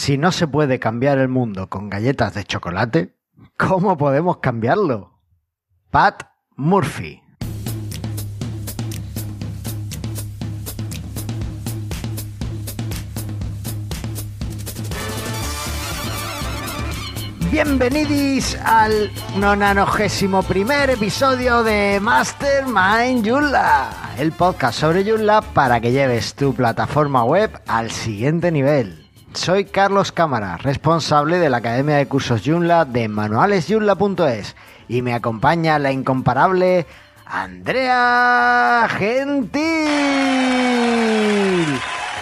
Si no se puede cambiar el mundo con galletas de chocolate, ¿cómo podemos cambiarlo? Pat Murphy. Bienvenidos al nonanogésimo primer episodio de Mastermind Joomla, el podcast sobre Joomla para que lleves tu plataforma web al siguiente nivel. Soy Carlos Cámara, responsable de la Academia de Cursos Joomla de manualesjoomla.es y me acompaña la incomparable Andrea Gentil.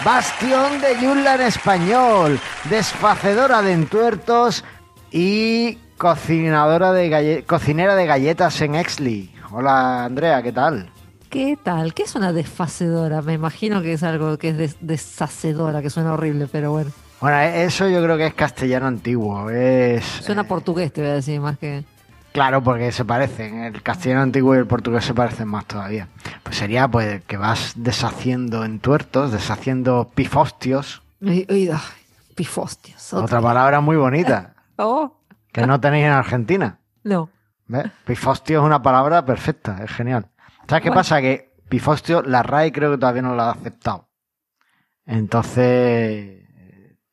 Bastión de Joomla en español, desfacedora de entuertos y cocinadora de cocinera de galletas en Exley. Hola Andrea, ¿qué tal? ¿Qué tal? ¿Qué es una desfacedora? Me imagino que es algo que es des- deshacedora, que suena horrible, pero bueno. Bueno, eso yo creo que es castellano antiguo. Es Suena eh, portugués, te voy a decir, más que... claro porque se parecen. El castellano antiguo y el portugués se parecen más todavía. Pues sería pues que vas deshaciendo entuertos, deshaciendo pifostios. Ay, ay, ay, pifostios. otra. Otra palabra muy bonita Oh, que no tenéis en Argentina. no. ¿Ves? Pifostio es una palabra perfecta, es genial. ¿Sabes qué Bueno. pasa? Que pifostio, la RAE creo que todavía no la ha aceptado. Entonces,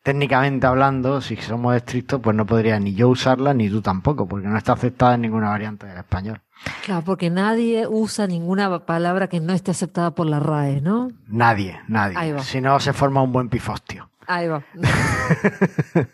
técnicamente hablando, si somos estrictos, pues no podría ni yo usarla ni tú tampoco, porque no está aceptada en ninguna variante del español. Claro, porque nadie usa ninguna palabra que no esté aceptada por la RAE, ¿no? Nadie, nadie. Ahí va. Si no, se forma un buen pifostio. Ahí va.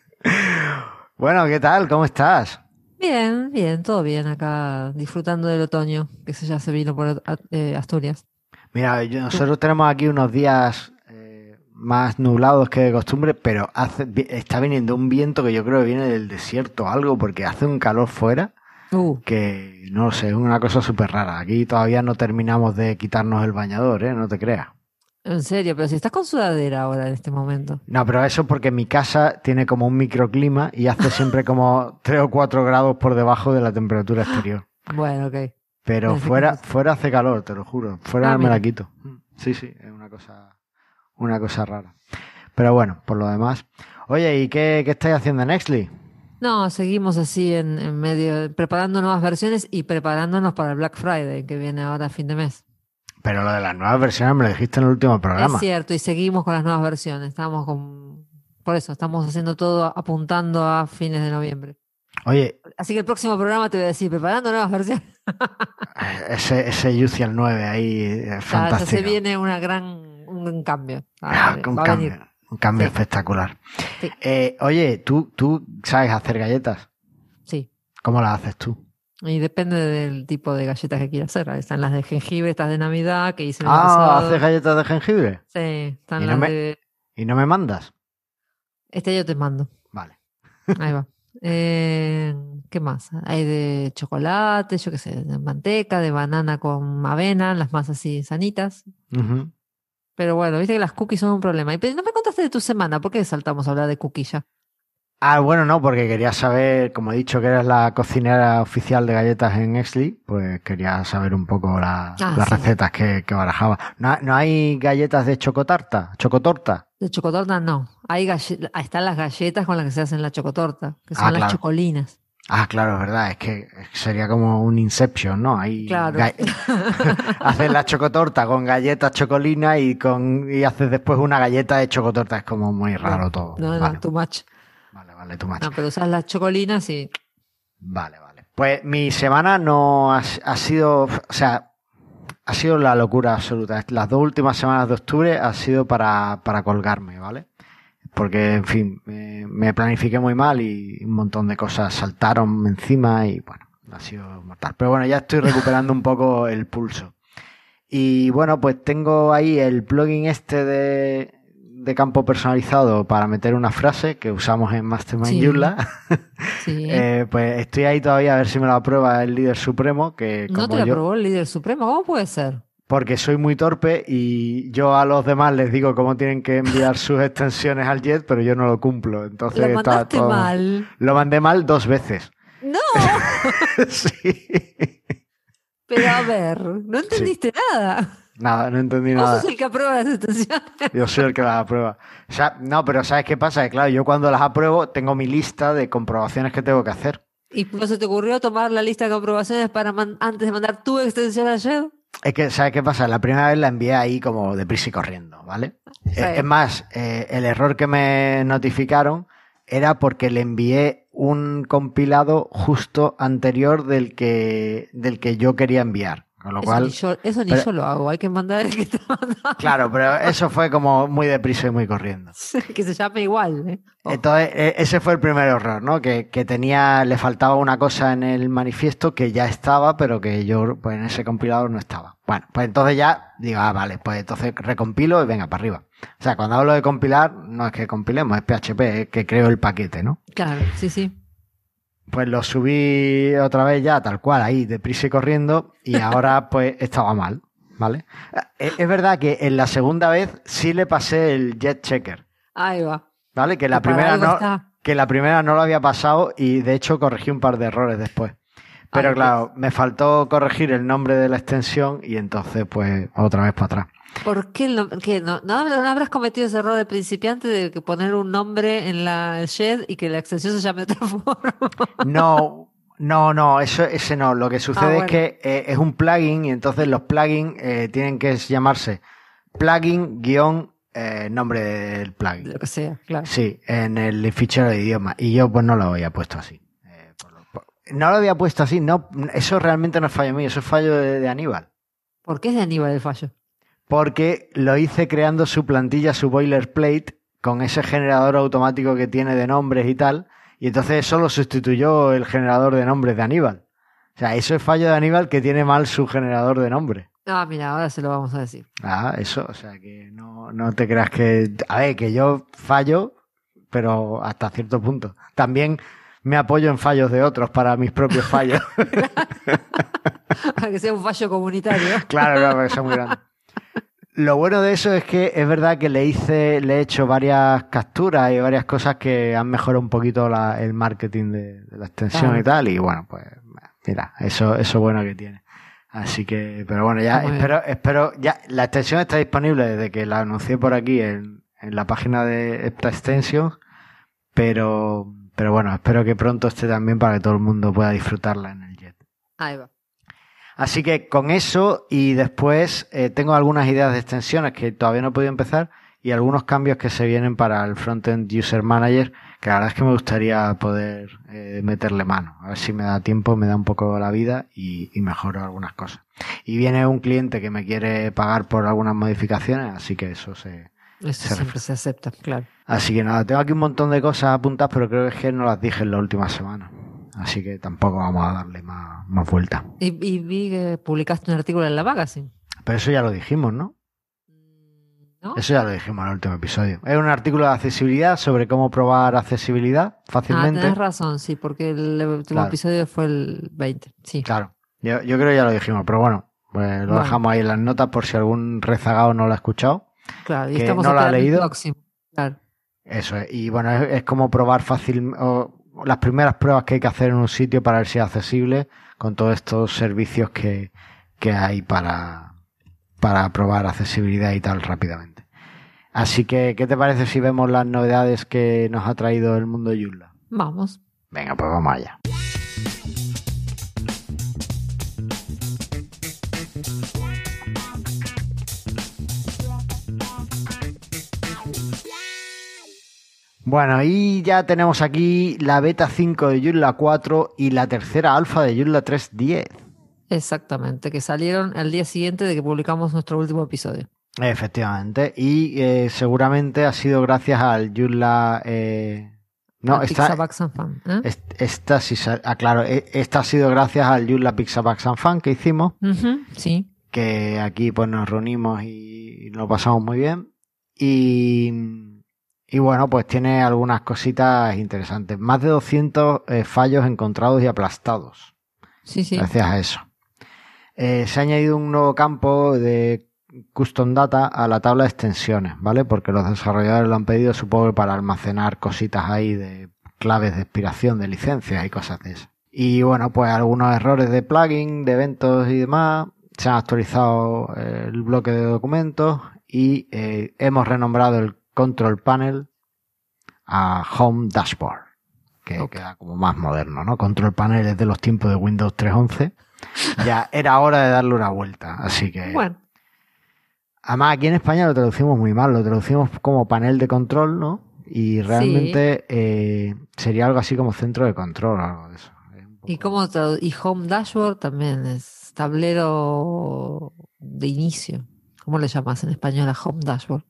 Bueno, ¿qué tal? ¿Cómo estás? Bien, bien, todo bien acá, disfrutando del otoño, que se ya se vino por eh, Asturias. Mira, nosotros tenemos aquí unos días eh, más nublados que de costumbre, pero hace, está viniendo un viento que yo creo que viene del desierto o algo, porque hace un calor fuera Uh, que no sé, es una cosa súper rara. Aquí todavía no terminamos de quitarnos el bañador, ¿eh? No te creas. En serio, pero si estás con sudadera ahora en este momento. No, pero eso porque mi casa tiene como un microclima y hace siempre como 3 o 4 grados por debajo de la temperatura exterior. Bueno, ok. Pero fuera, fuera hace calor, te lo juro. Fuera Ah, me la quito. Sí, sí, es una cosa, una cosa rara. Pero bueno, por lo demás. Oye, ¿y qué, qué estáis haciendo en Exley? No, seguimos así en, en medio, preparando nuevas versiones y preparándonos para el Black Friday que viene ahora a fin de mes. Pero lo de las nuevas versiones me lo dijiste en el último programa. Es cierto, y seguimos con las nuevas versiones. Estamos con, por eso, estamos haciendo todo apuntando a fines de noviembre. Oye, Así que el próximo programa te voy a decir, preparando nuevas versiones. ese, ese UCL 9 ahí es Ya, ya fantástico. se viene una gran, un gran cambio. Ah, Va un a cambio, venir. un cambio Sí. espectacular. Sí. Eh, oye, ¿tú, tú sabes hacer galletas. Sí. ¿Cómo las haces tú? Y depende del tipo de galletas que quieras hacer. Están las de jengibre, estas de Navidad que hice Ah. ¿haces galletas de jengibre? Sí, están Y no las me- de... ¿Y no me mandas? Este yo te mando. Vale. Ahí va. Eh, ¿qué más? Hay de chocolate, yo qué sé, de manteca, de banana con avena, las más así sanitas. Pero bueno, viste que las cookies son un problema. Y pero no me contaste de tu semana, ¿por qué saltamos a hablar de cookies ya? Ah, bueno, no, porque quería saber, como he dicho que eres la cocinera oficial de galletas en Exley, pues quería saber un poco la- Ah, las sí. recetas que, que barajaba. ¿No, no hay galletas de chocotarta? ¿Chocotorta? De chocotorta no. Hay ahí están las galletas con las que se hacen la chocotorta, que son Ah, las claro. chocolinas. Ah, claro, es verdad, es que sería como un Inception, ¿no? Hay Claro. haces la chocotorta con galletas chocolinas y con y haces después una galleta de chocotorta, es como muy raro todo. No, no, vale, too much. Too much. No, pero usas las chocolinas y Vale, vale. Pues mi semana no ha, ha sido, o sea, ha sido la locura absoluta. Las dos últimas semanas de octubre ha sido para, para colgarme, ¿vale? Porque, en fin, me, me planifiqué muy mal y un montón de cosas saltaron encima y bueno, ha sido mortal. Pero bueno, ya estoy recuperando un poco el pulso. Y bueno, pues tengo ahí el plugin este de, de campo personalizado para meter una frase que usamos en Mastermind Sí. Sí. Eh, pues estoy ahí todavía a ver si me lo aprueba el líder supremo, que ¿No como te la yo, aprobó el líder supremo? ¿Cómo puede ser? porque soy muy torpe y yo a los demás les digo cómo tienen que enviar sus extensiones al jet, pero yo no lo cumplo. Entonces Lo mandaste todo- mal. Lo mandé mal dos veces. No, sí. pero a ver, no entendiste nada. Nada, no entendí Vos nada. sos el que aprueba las extensiones. Yo soy el que las aprueba. O sea, no, pero ¿sabes qué pasa? Que claro, yo cuando las apruebo tengo mi lista de comprobaciones que tengo que hacer. ¿Y no se te ocurrió tomar la lista de comprobaciones para antes de mandar tu extensión ayer? Es que, ¿sabes qué pasa? La primera vez la envié ahí como deprisa y corriendo, ¿vale? Sí. Eh, Es más, eh, el error que me notificaron era porque le envié un compilado justo anterior del que, del que yo quería enviar. Con lo Eso cual, ni, yo, eso ni pero- yo lo hago, hay que mandar el que está mandando. claro, pero eso fue como muy deprisa y muy corriendo. que se llame igual. ¿eh? Oh, Entonces, e- ese fue el primer error, ¿no? Que, que tenía, le faltaba una cosa en el manifiesto que ya estaba, pero que yo, pues en ese compilador no estaba. Bueno, pues entonces ya digo, ah, vale, pues entonces recompilo y venga, para arriba. O sea, cuando hablo de compilar, no es que compilemos, es PHP, es que creo el paquete, ¿no? Claro, sí, sí. Pues lo subí otra vez ya, tal cual, ahí, deprisa y corriendo, y ahora pues estaba mal, ¿vale? Es es verdad que en la segunda vez sí le pasé el jet checker. Ahí va. ¿Vale? Que la primera no, está. que la primera no lo había pasado y de hecho corregí un par de errores después. Pero claro, me faltó corregir el nombre de la extensión y entonces pues otra vez para atrás. ¿Por qué, el qué? no, no, habrás- no habrás cometido ese error de principiante de que poner un nombre en la shed y que la extensión se llame de otra forma? No, no, no, eso, ese no. Lo que sucede Ah, bueno. es que eh, es un plugin y entonces los plugins eh, tienen que llamarse plugin guion eh, nombre del plugin. Lo que sea, claro. Sí, en el fichero de idioma. Y yo pues no lo había puesto así. Eh, por lo- por- no lo había puesto así, no, eso realmente no es fallo mío, eso es fallo de- de Aníbal. ¿Por qué es de Aníbal el fallo? porque lo hice creando su plantilla, su boilerplate, con ese generador automático que tiene de nombres y tal, y entonces eso lo sustituyó el generador de nombres de Aníbal. O sea, eso es fallo de Aníbal que tiene mal su generador de nombres. Ah, mira, ahora se lo vamos a decir. Ah, eso, o sea, que no, no te creas que... A ver, que yo fallo, pero hasta cierto punto. También me apoyo en fallos de otros para mis propios fallos. Para que sea un fallo comunitario. Claro, claro, porque son muy grandes. Lo bueno de eso es que es verdad que le hice, le he hecho varias capturas y varias cosas que han mejorado un poquito la- el marketing de, de la extensión Claro. y tal. Y bueno, pues mira, eso, eso bueno que tiene. Así que, pero bueno, ya espero, espero, ya, la extensión está disponible desde que la anuncié por aquí en, en la página de esta extensión, pero, pero bueno, espero que pronto esté también para que todo el mundo pueda disfrutarla en el jet. Ahí va. Así que con eso y después eh, tengo algunas ideas de extensiones que todavía no he podido empezar y algunos cambios que se vienen para el Frontend User Manager que la verdad es que me gustaría poder eh, meterle mano. A ver si me da tiempo, me da un poco la vida y, y mejoro algunas cosas. Y viene un cliente que me quiere pagar por algunas modificaciones, así que eso se... Eso Se siempre se acepta, claro. Así que nada, tengo aquí un montón de cosas apuntadas, pero creo que es que no las dije en la última semana. Así que tampoco vamos a darle más, más vuelta. Y, y vi que publicaste un artículo en la magazine. Pero eso ya lo dijimos, ¿no? ¿No? Eso ya lo dijimos en el último episodio. Es un artículo de accesibilidad sobre cómo probar accesibilidad Ah, fácilmente. tenés razón, sí, porque el último Claro. episodio fue el 20. Sí. Claro, yo, yo creo que ya lo dijimos, pero bueno, pues lo Bueno. dejamos ahí en las notas por si algún rezagado no lo ha escuchado. Claro, y que estamos no lo ha leído. próximo. Claro. Eso es. Y bueno, es, es como probar fácil, o las primeras pruebas que hay que hacer en un sitio para ver si es accesible con todos estos servicios que, que hay para, para probar accesibilidad y tal rápidamente. Así que, ¿qué te parece si vemos las novedades que nos ha traído el mundo Joomla? Vamos. Venga, pues vamos allá. Bueno, y ya tenemos aquí la beta 5 de Joomla 4 y la tercera alfa de Joomla 3.10. Exactamente, que salieron al día siguiente de que publicamos nuestro último episodio. Efectivamente. Y eh, seguramente ha sido gracias al Joomla... eh, no, and Fan, ¿eh? est- esta sí, ah, claro, e- esta ha sido gracias al Joomla Pixabax and Fan que hicimos. Sí. que aquí pues nos reunimos y lo pasamos muy bien. Y, y bueno, pues tiene algunas cositas interesantes. Más de 200 eh, fallos encontrados y aplastados. Sí, sí. Gracias a eso. Eh, se ha añadido un nuevo campo de custom data a la tabla de extensiones, ¿vale? Porque los desarrolladores lo han pedido, supongo para almacenar cositas ahí de claves de expiración de licencias y cosas de esas. Y bueno, pues algunos errores de plugin, de eventos y demás se han actualizado eh, el bloque de documentos y eh, hemos renombrado el Control Panel a Home Dashboard, que queda como más moderno, ¿no? Control Panel es de los tiempos de Windows 3.11. Ya era hora de darle una vuelta, así que... Bueno, Además, aquí en España lo traducimos muy mal, lo traducimos como panel de control, ¿no? Y realmente eh, sería algo así como centro de control o algo de eso. Y tradu- y Home Dashboard también es tablero de inicio. ¿Cómo le llamas en español a Home Dashboard?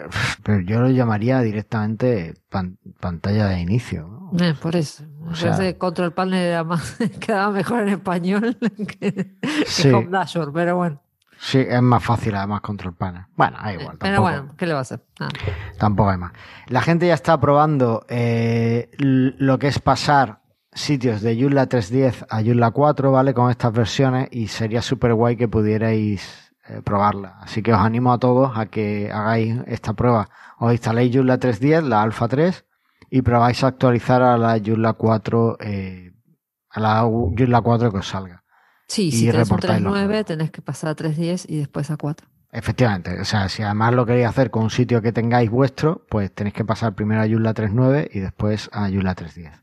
Pero yo lo llamaría directamente pan- pantalla de inicio, ¿no? Eh, por eso. O sea- Control Panel era más, quedaba mejor en español que, que Sí. Home Dashboard, pero bueno. Sí, es más fácil además control panel. Bueno, da igual, pero tampoco, bueno, ¿qué le va a hacer? Tampoco hay más. La gente ya está probando eh, lo que es pasar sitios de Joomla 3.10 a Joomla 4, ¿vale? Con estas versiones y sería súper guay que pudierais eh, probarla. Así que os animo a todos a que hagáis esta prueba. Os instaléis Joomla 3.10, la Alpha 3, y probáis a actualizar a la Joomla 4, eh, a la Joomla 4 que os salga. Sí, Y si un los 3.9 números. tenés que pasar a 3.10 y después a 4. Efectivamente, o sea, si además lo queréis hacer con un sitio que tengáis vuestro, pues tenéis que pasar primero a Joomla 3.9 y después a Joomla 3.10.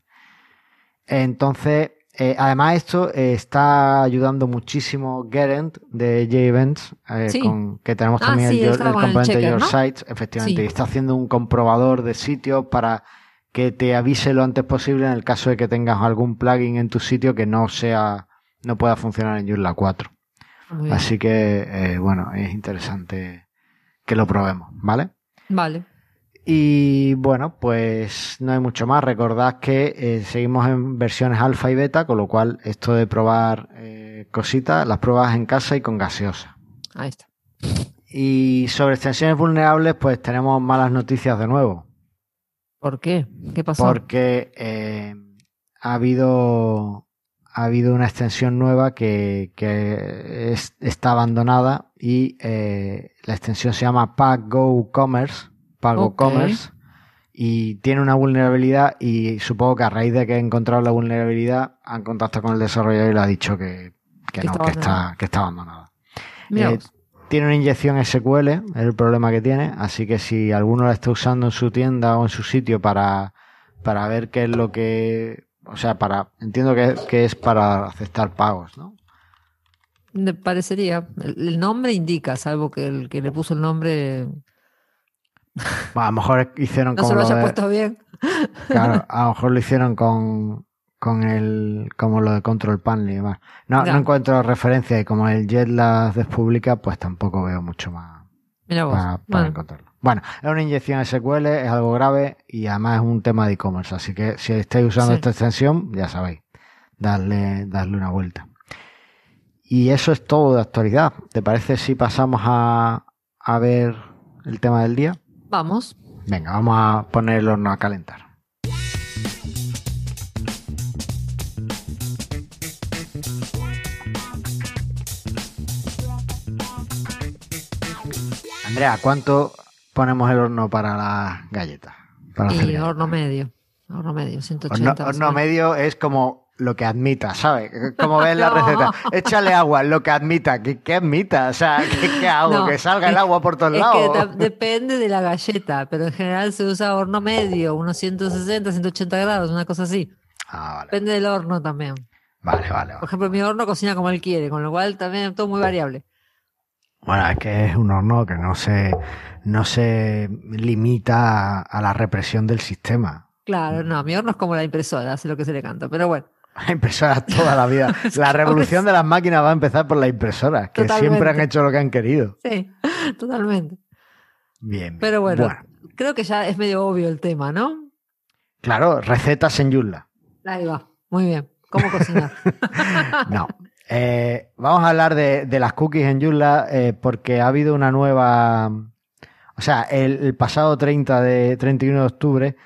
Entonces, eh, además esto eh, está ayudando muchísimo Gerent de JEvents, eh, Sí. que tenemos Ah, también sí, el, el el componente checker, Your ¿no? Sites, efectivamente, Sí. y está haciendo un comprobador de sitios para que te avise lo antes posible en el caso de que tengas algún plugin en tu sitio que no sea, no pueda funcionar en Joomla 4. Muy bien. Así que, eh, bueno, es interesante que lo probemos, ¿vale? Vale. Y bueno, pues no hay mucho más. Recordad que eh, seguimos en versiones alfa y beta, con lo cual esto de probar eh, cositas, las pruebas en casa y con gaseosa. Ahí está. Y sobre extensiones vulnerables, pues tenemos malas noticias de nuevo, ¿Por qué? ¿Qué pasó? porque eh, ha habido ha habido una extensión nueva que, que es- está abandonada y la extensión se llama PackGo Commerce, Pago. Commerce, y tiene una vulnerabilidad y supongo que a raíz de que he encontrado la vulnerabilidad han contactado con el desarrollador y le ha dicho que, que Que no, está que está, abandonada. que está abandonada. Eh, tiene una inyección SQL, es el problema que tiene, así que si alguno la está usando en su tienda o en su sitio para, para ver qué es lo que, o sea, para, entiendo que, que es para aceptar pagos, ¿no? Me parecería. El, el nombre indica, salvo que el que le puso el nombre Bueno, a lo mejor hicieron no como se de- puesto bien. claro, a lo mejor lo hicieron con, con el, como lo de Control Panel y demás. No, no encuentro referencia y como el Jet las despublica, pues tampoco veo mucho más. Mira vos. para, para Bueno, encontrarlo. Bueno, es una inyección SQL, es algo grave y además es un tema de e-commerce, así que si estáis usando Sí. esta extensión, ya sabéis, darle, darle una vuelta. Y eso es todo de actualidad. ¿Te parece si pasamos a, a ver el tema del día? Vamos. Venga, vamos a poner el horno a calentar. Andrea, ¿cuánto ponemos el horno para las galletas? Para hacer Y galletas? horno medio. Horno medio, Horno, 180. más o horno menos. medio es como lo que admita, ¿sabes? Como ves la receta. Échale agua, lo que admita. ¿Qué, qué admita? O sea, ¿qué, hago? No, que salga el agua por todos Es lados. que depende de la galleta, pero en general se usa horno medio, unos 160, 180 grados, una cosa así. Ah, vale. Depende del horno también. Vale, vale, Por ejemplo, mi horno cocina como él quiere, con lo cual también es todo muy variable. Bueno, es que es un horno que no se, no se limita a, a la represión del sistema. Claro, no, mi horno es como la impresora, hace lo que se le canta, pero bueno. Impresoras toda la vida. La revolución de las máquinas va a empezar por las impresoras, que Totalmente. siempre han hecho lo que han querido. Sí, totalmente. Bien. Pero bueno, creo que ya es medio obvio el tema, ¿no? Claro, recetas en Joomla. Ahí va, muy bien. ¿Cómo cocinar? No. Eh, vamos a hablar de, de las cookies en Joomla eh, porque ha habido una nueva... O sea, el, el pasado 30 de 31 de octubre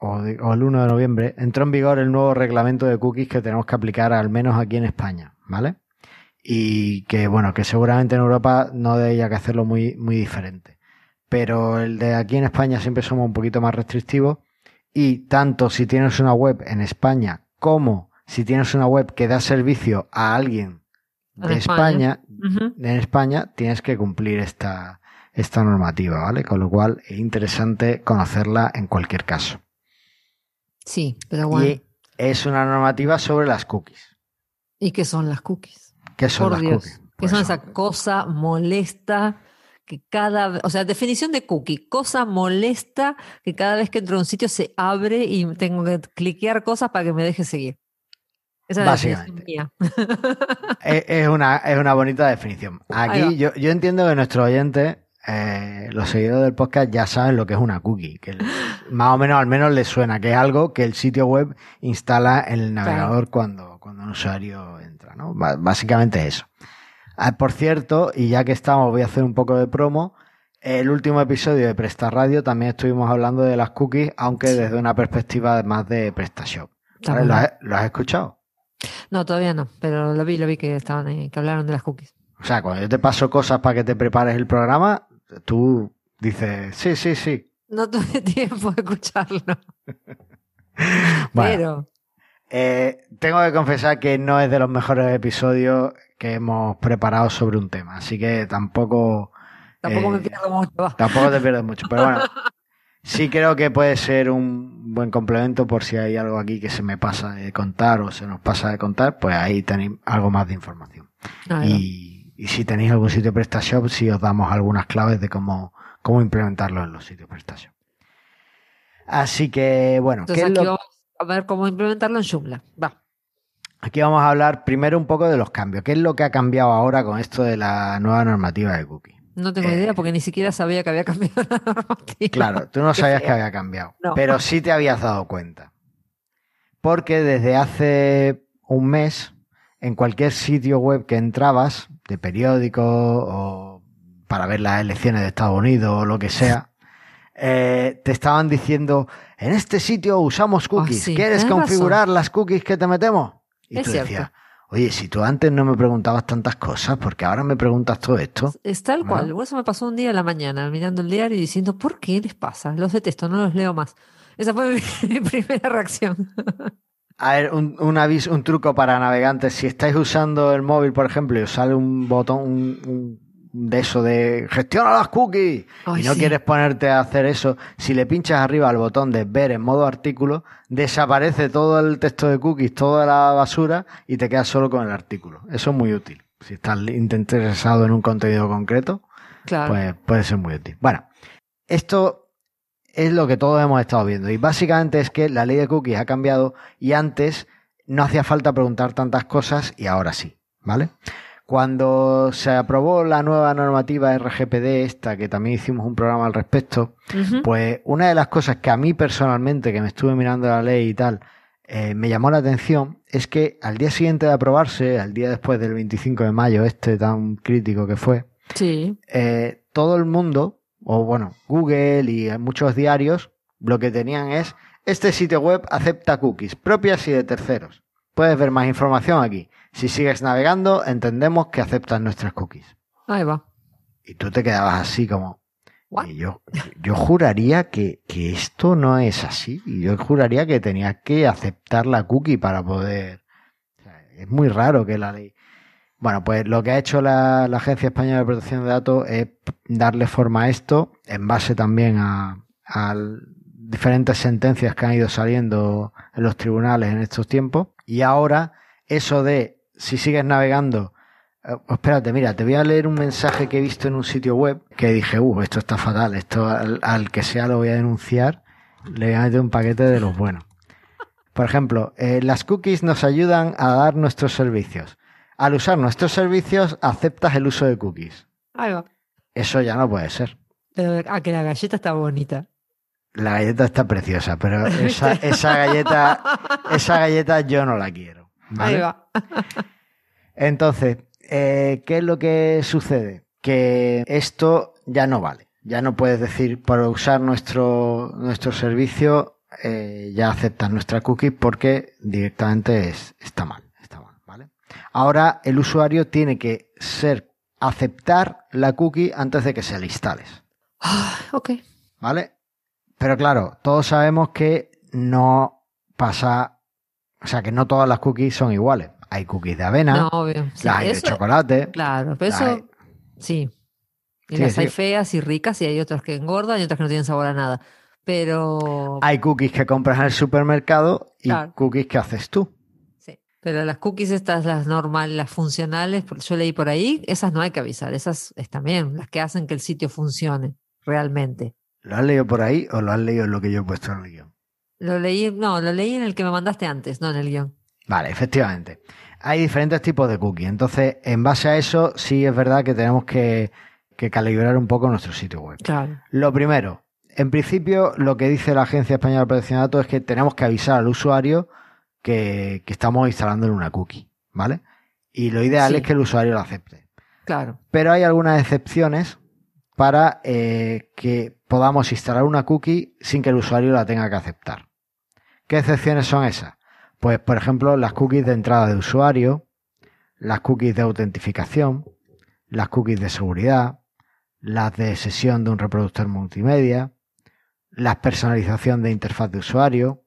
o, de- o el 1 de noviembre entró en vigor el nuevo reglamento de cookies que tenemos que aplicar al menos aquí en España, ¿vale? Y que bueno, que seguramente en Europa no haya que hacerlo muy, muy diferente. Pero el de aquí en España siempre somos un poquito más restrictivos y tanto si tienes una web en España como si tienes una web que da servicio a alguien de España, España. En España tienes que cumplir esta, esta normativa, ¿vale? Con lo cual es interesante conocerla en cualquier caso. Sí, pero bueno. Y es una normativa sobre las cookies. ¿Y qué son las cookies? ¿Qué son Por las Dios. cookies? ¿Qué Pues son son- esa cosa molesta que cada vez, o sea, definición de cookie, cosa molesta que cada vez que entro a un sitio se abre y tengo que cliquear cosas para que me deje seguir. Esa es la definición Básicamente. mía. Es, es una, es una bonita definición. Aquí yo, yo entiendo que nuestros oyentes, eh, los seguidores del podcast, ya saben lo que es una cookie. Que más o menos, al menos les suena, que es algo que el sitio web instala en el navegador cuando, cuando un usuario entra. ¿no? Ba- Básicamente eso. Ah, por cierto, y ya que estamos, voy a hacer un poco de promo. El último episodio de Presta Radio también estuvimos hablando de las cookies, aunque desde una perspectiva más de PrestaShop. ¿Lo has, lo has escuchado? No, todavía no, pero lo vi, lo vi que estaban ahí, que hablaron de las cookies. O sea, cuando yo te paso cosas para que te prepares el programa, tú dices, sí, sí, sí. No tuve tiempo de escucharlo, Bueno, pero eh, tengo que confesar que no es de los mejores episodios que hemos preparado sobre un tema, así que tampoco, tampoco eh, me pierdo mucho. tampoco te pierdes mucho. Pero bueno, sí creo que puede ser un buen complemento por si hay algo aquí que se me pasa de contar o se nos pasa de contar, pues ahí tenéis algo más de información. Y, y si tenéis algún sitio PrestaShop, sí os damos algunas claves de cómo, cómo implementarlo en los sitios PrestaShop. Así que, bueno, ¿qué es aquí lo- vamos a ver cómo implementarlo en Joomla. Va. aquí vamos a hablar primero un poco de los cambios. ¿Qué es lo que ha cambiado ahora con esto de la nueva normativa de cookie? No tengo Eh, idea porque ni siquiera sabía que había cambiado la normativa. Claro, tú no sabías que había cambiado, No. pero sí te habías dado cuenta. Porque desde hace un mes, en cualquier sitio web que entrabas, de periódico o para ver las elecciones de Estados Unidos o lo que sea, eh, te estaban diciendo, en este sitio usamos cookies, Ah, sí, ¿quieres configurar las cookies que te metemos? Y Es tú cierto. decías, oye, si tú antes no me preguntabas tantas cosas, porque ahora me preguntas todo esto. Es tal cual. Eso me pasó un día a la mañana mirando el diario y diciendo, ¿por qué les pasa? Los detesto, no los leo más. Esa fue mi, mi primera reacción. A ver, un, un aviso, un truco para navegantes. Si estáis usando el móvil, por ejemplo, y os sale un botón un- un de eso de gestiona las cookies Ay, y no sí. quieres ponerte a hacer eso, si le pinchas arriba al botón de ver en modo artículo, desaparece todo el texto de cookies, toda la basura y te quedas solo con el artículo. Eso es muy útil. Si estás interesado en un contenido concreto, Claro. pues puede ser muy útil. Bueno, esto es lo que todos hemos estado viendo y básicamente es que la ley de cookies ha cambiado y antes no hacía falta preguntar tantas cosas y ahora sí, ¿vale? Cuando se aprobó la nueva normativa RGPD, esta que también hicimos un programa al respecto, pues una de las cosas que a mí personalmente, que me estuve mirando la ley y tal, eh, me llamó la atención es que al día siguiente de aprobarse, al día después del 25 de mayo, este tan crítico que fue, Sí. eh, todo el mundo, o bueno, Google y muchos diarios, lo que tenían es, este sitio web acepta cookies propias y de terceros. Puedes ver más información aquí. Si sigues navegando, entendemos que aceptan nuestras cookies. Ahí va. Y tú te quedabas así como... Y yo, yo juraría que, que esto no es así. Yo juraría que tenías que aceptar la cookie para poder... o sea, es muy raro que la ley... Bueno, pues lo que ha hecho la, la Agencia Española de Protección de Datos es darle forma a esto en base también a, a diferentes sentencias que han ido saliendo en los tribunales en estos tiempos. Y ahora eso de si sigues navegando eh, espérate, mira, te voy a leer un mensaje que he visto en un sitio web que dije, uh, esto está fatal, esto al, al que sea lo voy a denunciar, le voy a meter un paquete de los buenos. Por ejemplo, eh, las cookies nos ayudan a dar nuestros servicios. Al usar nuestros servicios, aceptas el uso de cookies. Eso ya no puede ser. Pero, ah, que la galleta está bonita. La galleta está preciosa, pero esa, esa galleta, esa galleta yo no la quiero. ¿Vale? Ahí va. Entonces, eh, ¿qué es lo que sucede? Que esto ya no vale. Ya no puedes decir, por usar nuestro, nuestro servicio, eh, ya aceptas nuestra cookie porque directamente es, está mal. Está mal, ¿vale? Ahora el usuario tiene que ser, aceptar la cookie antes de que se la instales. Ah, ok. ¿Vale? Pero claro, todos sabemos que no pasa, o sea, que no todas las cookies son iguales. hay cookies de avena, No, obvio. Sí, las hay de chocolate. Claro, pero eso, hay- sí. Y Sí, las hay feas y ricas y hay otras que engordan y otras que no tienen sabor a nada. Pero, Hay cookies que compras en el supermercado y Claro. cookies que haces tú. sí. Pero las cookies estas, las normales, las funcionales, yo leí por ahí, esas no hay que avisar. Esas están bien, las que hacen que el sitio funcione realmente. ¿Lo has leído por ahí o lo has leído en lo que yo he puesto en el guion? Lo leí, no, lo leí en el que me mandaste antes, no en el guion. Vale, efectivamente. Hay diferentes tipos de cookies. Entonces, en base a eso, sí es verdad que tenemos que, que calibrar un poco nuestro sitio web. Claro. Lo primero, en principio, lo que dice la Agencia Española de Protección de Datos es que tenemos que avisar al usuario que, que estamos instalando en una cookie, ¿vale? Y lo ideal Sí. es que el usuario lo acepte. Claro. Pero hay algunas excepciones para eh, que podamos instalar una cookie sin que el usuario la tenga que aceptar. ¿Qué excepciones son esas? Pues, por ejemplo, las cookies de entrada de usuario, las cookies de autentificación, las cookies de seguridad, las de sesión de un reproductor multimedia, la personalización de interfaz de usuario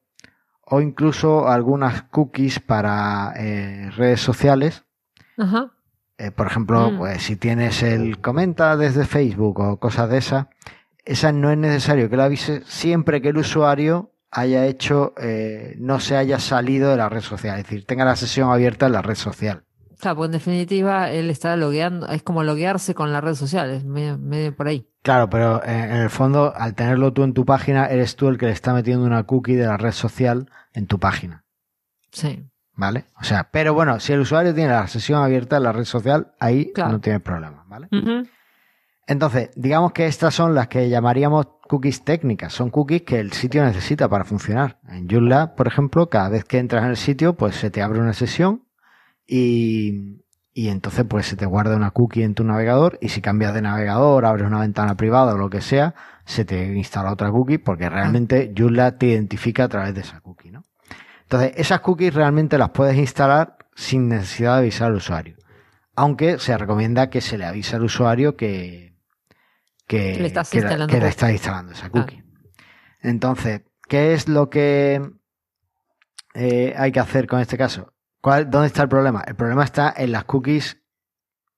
o incluso algunas cookies para eh, redes sociales Ajá. eh, por ejemplo, Mm. pues si tienes el comenta desde Facebook o cosas de esas, esa no es necesario que la avise siempre que el usuario haya hecho, eh, no se haya salido de la red social, es decir, tenga la sesión abierta en la red social. Claro, pues en definitiva él está logueando, es como loguearse con las redes sociales, medio, medio por ahí. Claro, pero eh, en el fondo, al tenerlo tú en tu página, eres tú el que le está metiendo una cookie de la red social en tu página. Sí. ¿Vale? O sea, pero bueno, si el usuario tiene la sesión abierta en la red social, ahí Claro. no tiene problema, ¿vale? Entonces, digamos que estas son las que llamaríamos cookies técnicas. Son cookies que el sitio necesita para funcionar. En Joomla, por ejemplo, cada vez que entras en el sitio, pues se te abre una sesión y, y entonces pues se te guarda una cookie en tu navegador y si cambias de navegador, abres una ventana privada o lo que sea, se te instala otra cookie porque realmente Joomla te identifica a través de esa cookie, ¿no? Entonces, esas cookies realmente las puedes instalar sin necesidad de avisar al usuario. Aunque se recomienda que se le avise al usuario que, que, le estás que la- instalando que le está instalando esa cookie. Entonces, ¿qué es lo que eh, hay que hacer con este caso? ¿Cuál- ¿Dónde está el problema? El problema está en las cookies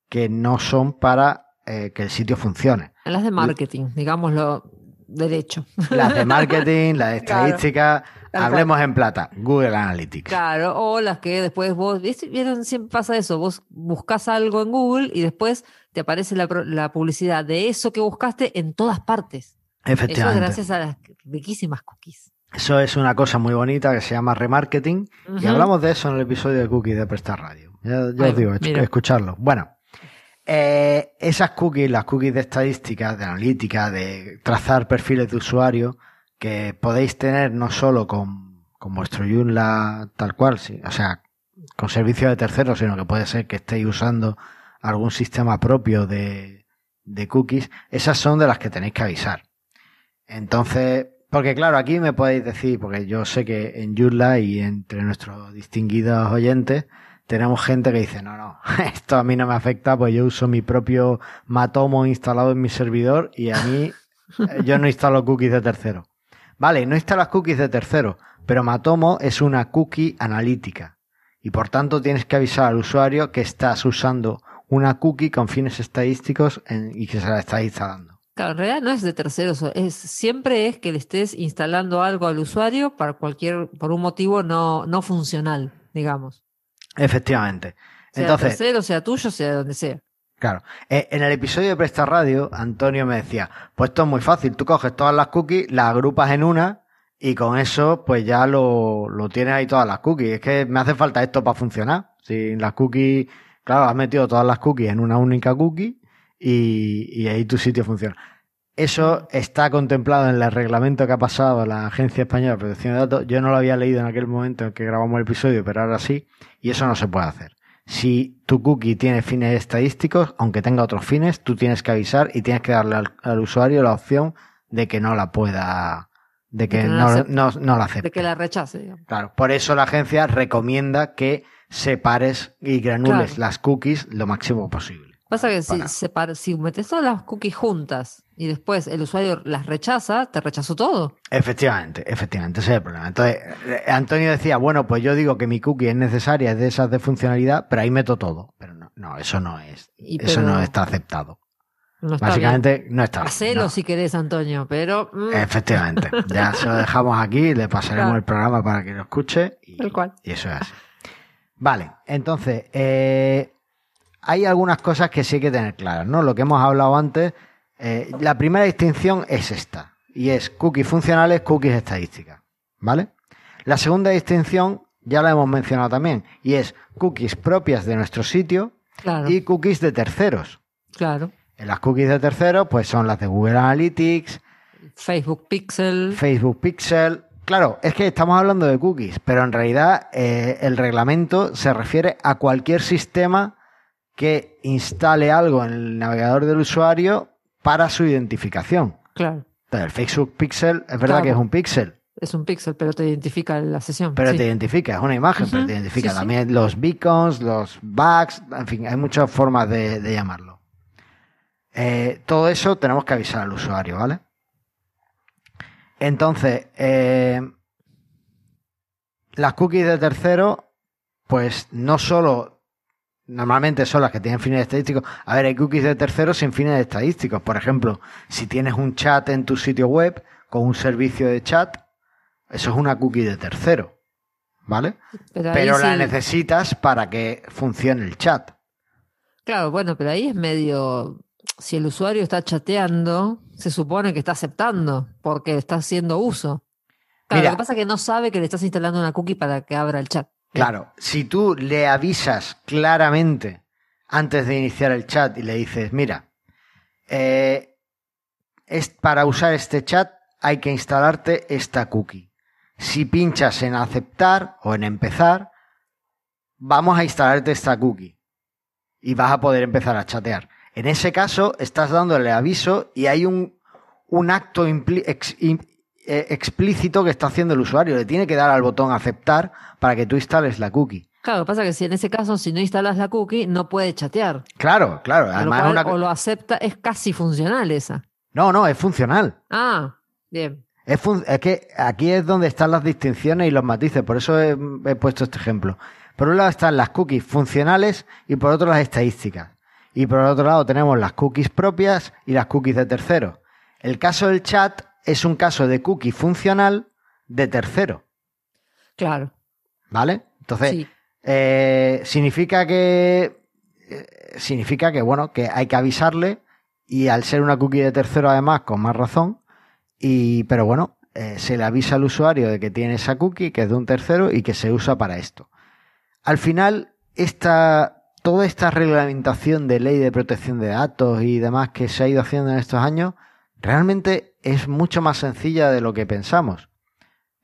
que no son para eh, que el sitio funcione. En las de marketing, digámoslo derecho. Las de marketing, las de estadística, hablemos en plata, Google Analytics. Claro, o las que después vos. ¿vieron? Siempre pasa eso, vos buscas algo en Google y después te aparece la, la publicidad de eso que buscaste en todas partes. Eso es Efectivamente. gracias a las riquísimas cookies. Eso es una cosa muy bonita que se llama remarketing y hablamos de eso en el episodio de cookies de Prestar Radio. Ya, os digo, mira. escucharlo. Bueno, eh, esas cookies, las cookies de estadística, de analítica, de trazar perfiles de usuario, que podéis tener no solo con, con vuestro Joomla tal cual, o sea, con servicio de terceros, sino que puede ser que estéis usando algún sistema propio de, de cookies, esas son de las que tenéis que avisar. Entonces, porque claro, aquí me podéis decir, porque yo sé que en Joomla y entre nuestros distinguidos oyentes tenemos gente que dice, no, no, esto a mí no me afecta, pues yo uso mi propio Matomo instalado en mi servidor y a mí eh, yo no instalo cookies de tercero. Vale, no instalas cookies de tercero, pero Matomo es una cookie analítica y por tanto tienes que avisar al usuario que estás usando una cookie con fines estadísticos en- y que se la estás instalando. Claro, en realidad no es de terceros, es, siempre es que le estés instalando algo al usuario para cualquier, por un motivo no, no funcional, digamos. Efectivamente. Sea Entonces, tercero, sea tuyo, sea donde sea. Claro. Eh, en el episodio de Presta Radio, Antonio me decía, pues esto es muy fácil, tú coges todas las cookies, las agrupas en una y con eso pues ya lo, lo tienes ahí todas las cookies. Es que me hace falta esto para funcionar. Sin las cookies, claro, has metido todas las cookies en una única cookie y, y ahí tu sitio funciona. Eso está contemplado en el reglamento que ha pasado la Agencia Española de Protección de Datos. Yo no lo había leído en aquel momento en que grabamos el episodio, pero ahora sí. Y eso no se puede hacer. Si tu cookie tiene fines estadísticos, aunque tenga otros fines, tú tienes que avisar y tienes que darle al, al usuario la opción de que no la pueda, de que, que no la acepte. no, no la acepte. De que la rechace, digamos. Claro, por eso la agencia recomienda que separes y granules Claro. las cookies lo máximo posible. Pasa que si, Para- separa- si metes todas las cookies juntas y después el usuario las rechaza, te rechazó todo. Efectivamente, efectivamente, ese es el problema. Entonces, eh, Antonio decía, bueno, pues yo digo que mi cookie es necesaria, es de esas de funcionalidad, pero ahí meto todo. Pero no, no eso no es. Y eso no está aceptado. No está Básicamente no está. Hacelo no. si querés, Antonio, pero. mm, Efectivamente. Ya se lo dejamos aquí, le pasaremos Claro. el programa para que lo escuche. Y, Tal cual. y eso es así. Vale, entonces, eh, hay algunas cosas que sí hay que tener claras, ¿no? Lo que hemos hablado antes, eh, la primera distinción es esta, y es cookies funcionales, cookies estadísticas, ¿vale? La segunda distinción ya la hemos mencionado también, y es cookies propias de nuestro sitio claro, y cookies de terceros. claro. En las cookies de terceros, pues son las de Google Analytics, Facebook Pixel. Facebook Pixel. Claro, es que estamos hablando de cookies, pero en realidad eh, el reglamento se refiere a cualquier sistema que instale algo en el navegador del usuario para su identificación. Claro. Entonces, el Facebook Pixel es verdad Claro. que es un pixel, Es un pixel, pero te identifica la sesión. pero sí. te identifica, es una imagen, pero te identifica sí, sí. también los beacons, los bugs, en fin, hay muchas formas de, de llamarlo. Eh, todo eso tenemos que avisar al usuario, ¿vale? Entonces, eh, las cookies de tercero, pues no solo, normalmente son las que tienen fines estadísticos. A ver, hay cookies de terceros sin fines estadísticos. Por ejemplo, si tienes un chat en tu sitio web con un servicio de chat, eso es una cookie de tercero, ¿vale? Pero, la sí- necesitas para que funcione el chat. Claro, bueno, pero ahí es medio. Si el usuario está chateando, se supone que está aceptando, porque está haciendo uso. Claro, Mira. lo que pasa es que no sabe que le estás instalando una cookie para que abra el chat. Claro, si tú le avisas claramente antes de iniciar el chat y le dices, mira, eh, es, para usar este chat hay que instalarte esta cookie. Si pinchas en aceptar o en empezar, vamos a instalarte esta cookie y vas a poder empezar a chatear. En ese caso, estás dándole aviso y hay un, un acto impli- eh, explícito que está haciendo el usuario. Le tiene que dar al botón aceptar para que tú instales la cookie. Claro, lo que pasa es que si en ese caso, si no instalas la cookie, no puede chatear. Claro, claro. Lo Además, cual, una... O lo acepta, es casi funcional esa. No, no, es funcional. Ah, bien. Es, fun- es que aquí es donde están las distinciones y los matices. Por eso he, he puesto este ejemplo. Por un lado están las cookies funcionales y por otro las estadísticas. Y por otro lado tenemos las cookies propias y las cookies de tercero. El caso del chat es un caso de cookie funcional de tercero. Claro. ¿Vale? Entonces, Sí. eh, significa que. eh, significa que, bueno, que hay que avisarle. Y al ser una cookie de tercero, además, con más razón. Y, pero bueno, eh, se le avisa al usuario de que tiene esa cookie, que es de un tercero, y que se usa para esto. Al final, esta, toda esta reglamentación de ley de protección de datos y demás que se ha ido haciendo en estos años, realmente es mucho más sencilla de lo que pensamos.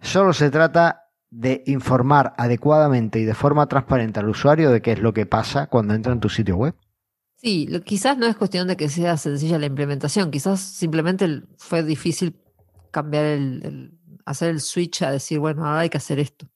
Solo se trata de informar adecuadamente y de forma transparente al usuario de qué es lo que pasa cuando entra en tu sitio web. Sí, lo- quizás no es cuestión de que sea sencilla la implementación, quizás simplemente fue difícil cambiar el, el- hacer el switch a decir, bueno, ahora hay que hacer esto.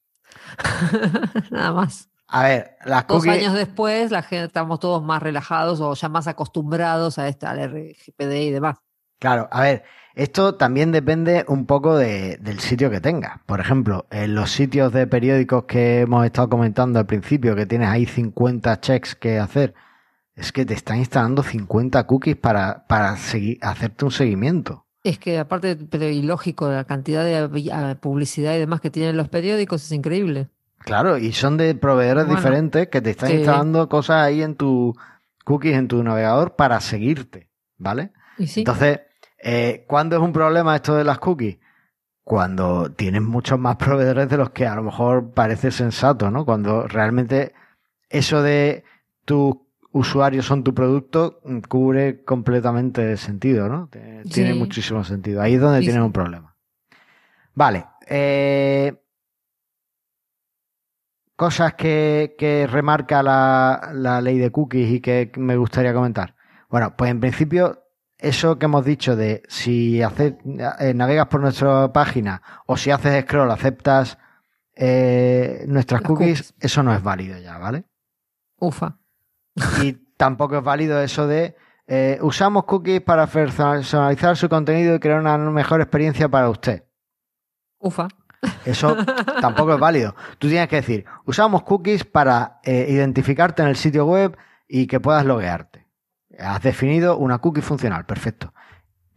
Nada más. A ver, las Dos cookies... años después, la gente estamos todos más relajados o ya más acostumbrados a esta, al RGPD y demás. Claro, a ver, esto también depende un poco de- del sitio que tengas. Por ejemplo, en los sitios de periódicos que hemos estado comentando al principio, que tienes ahí 50 checks que hacer, es que te están instalando 50 cookies para, para seguir, hacerte un seguimiento. Es que aparte, pero ilógico, la cantidad de publicidad y demás que tienen los periódicos es increíble. Claro, y son de proveedores Bueno, diferentes que te están sí. instalando cosas ahí en tu cookies, en tu navegador para seguirte, ¿vale? Y sí, Entonces, eh, ¿cuándo es un problema esto de las cookies? Cuando tienes muchos más proveedores de los que a lo mejor parece sensato, ¿no? Cuando realmente eso de tus usuarios son tu producto mm, cubre completamente el sentido, ¿no? Tiene Sí. muchísimo sentido. Ahí es donde Sí, un problema. Vale. eh, cosas que, que remarca la, la ley de cookies y que me gustaría comentar. Bueno, pues en principio, eso que hemos dicho de si eh, navegas por nuestra página o si haces scroll, aceptas eh, nuestras cookies. eso no es válido ya, ¿vale? ufa. Y tampoco es válido eso de eh, usamos cookies para personalizar su contenido y crear una mejor experiencia para usted. Ufa. Eso tampoco es válido. Tú tienes que decir, usamos cookies para eh, identificarte en el sitio web y que puedas loguearte. Has definido una cookie funcional, perfecto.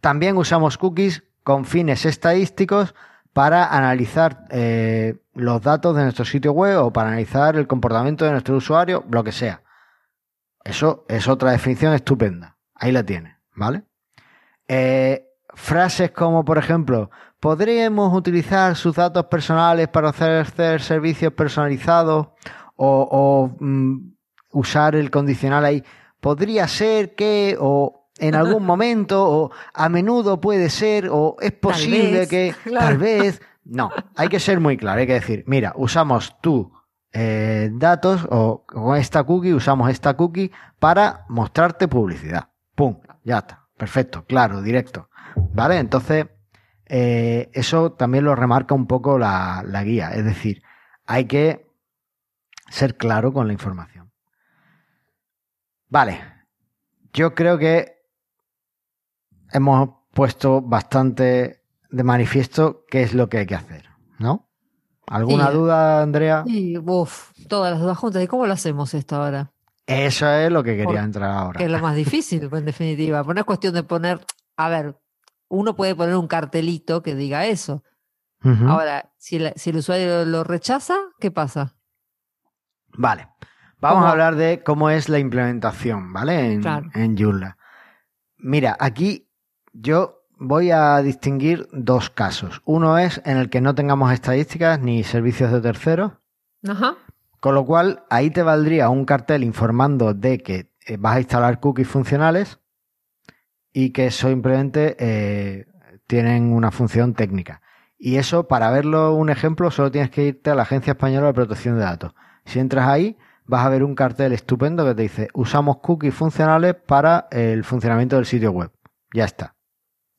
También usamos cookies con fines estadísticos para analizar eh, los datos de nuestro sitio web o para analizar el comportamiento de nuestro usuario, lo que sea. Eso es otra definición estupenda. Ahí la tiene, ¿vale? Eh, frases como, por ejemplo, podríamos utilizar sus datos personales para hacer servicios personalizados o, mm, usar el condicional ahí. Podría ser que, o en algún momento, o a menudo puede ser, o es posible que, tal vez. No, hay que ser muy claro, hay que decir, mira, usamos tu eh, datos o con esta cookie, usamos esta cookie para mostrarte publicidad. ¡Pum! Ya está. Perfecto, claro, directo. ¿Vale? Entonces, eh, eso también lo remarca un poco la, la guía. Es decir, hay que ser claro con la información. Vale. Yo creo que hemos puesto bastante de manifiesto qué es lo que hay que hacer, ¿no? ¿Alguna duda, Andrea? Sí, uff, todas las dudas juntas. ¿Y cómo lo hacemos esto ahora? Eso es lo que quería entrar ahora. Que es lo más difícil, en definitiva. Pues no es cuestión de poner, a ver, uno puede poner un cartelito que diga eso. Ahora, si, el usuario lo rechaza, ¿qué pasa? Vale. Vamos a hablar de cómo es la implementación, ¿vale? En, en Joomla. Mira, aquí yo voy a distinguir dos casos. Uno es en el que no tengamos estadísticas ni servicios de terceros. Ajá. Con lo cual, ahí te valdría un cartel informando de que eh, vas a instalar cookies funcionales y que simplemente eh, tienen una función técnica. Y eso, para verlo un ejemplo, solo tienes que irte a la Agencia Española de Protección de Datos. Si entras ahí, vas a ver un cartel estupendo que te dice, usamos cookies funcionales para el funcionamiento del sitio web. Ya está.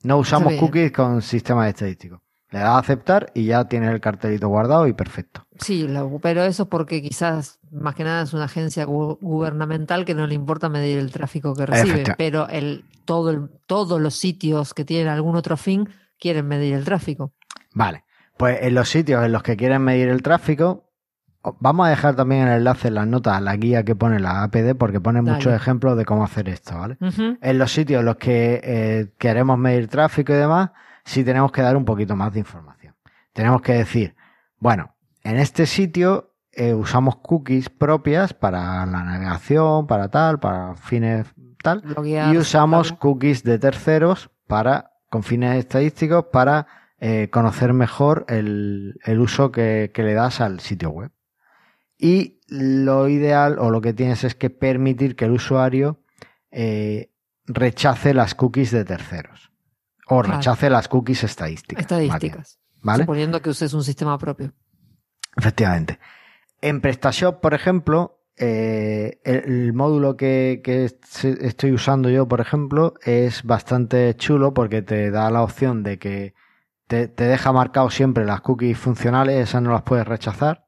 No usamos cookies con sistemas estadísticos. Le das a aceptar y ya tienes el cartelito guardado y perfecto. Sí, pero eso porque quizás más que nada es una agencia gubernamental que no le importa medir el tráfico que recibe, pero el, todo todos los sitios que tienen algún otro fin quieren medir el tráfico. Vale, pues en los sitios en los que quieren medir el tráfico, vamos a dejar también el enlace en las notas la guía que pone la APD porque pone muchos ejemplos de cómo hacer esto, ¿vale? En los sitios en los que eh, queremos medir tráfico y demás, sí tenemos que dar un poquito más de información. Tenemos que decir, bueno, en este sitio eh, usamos cookies propias para la navegación, para tal, para fines tal, y usamos cookies de terceros para, con fines estadísticos, para eh, conocer mejor el, uso que, le das al sitio web. Y lo ideal o lo que tienes es que permitir que el usuario eh, rechace las cookies de terceros o rechace las cookies estadísticas. Estadísticas. ¿Vale? Suponiendo que uses un sistema propio. Efectivamente. En PrestaShop, por ejemplo, eh, el, módulo que, estoy usando yo, por ejemplo, es bastante chulo porque te da la opción de que te, te, deja marcado siempre las cookies funcionales, esas no las puedes rechazar,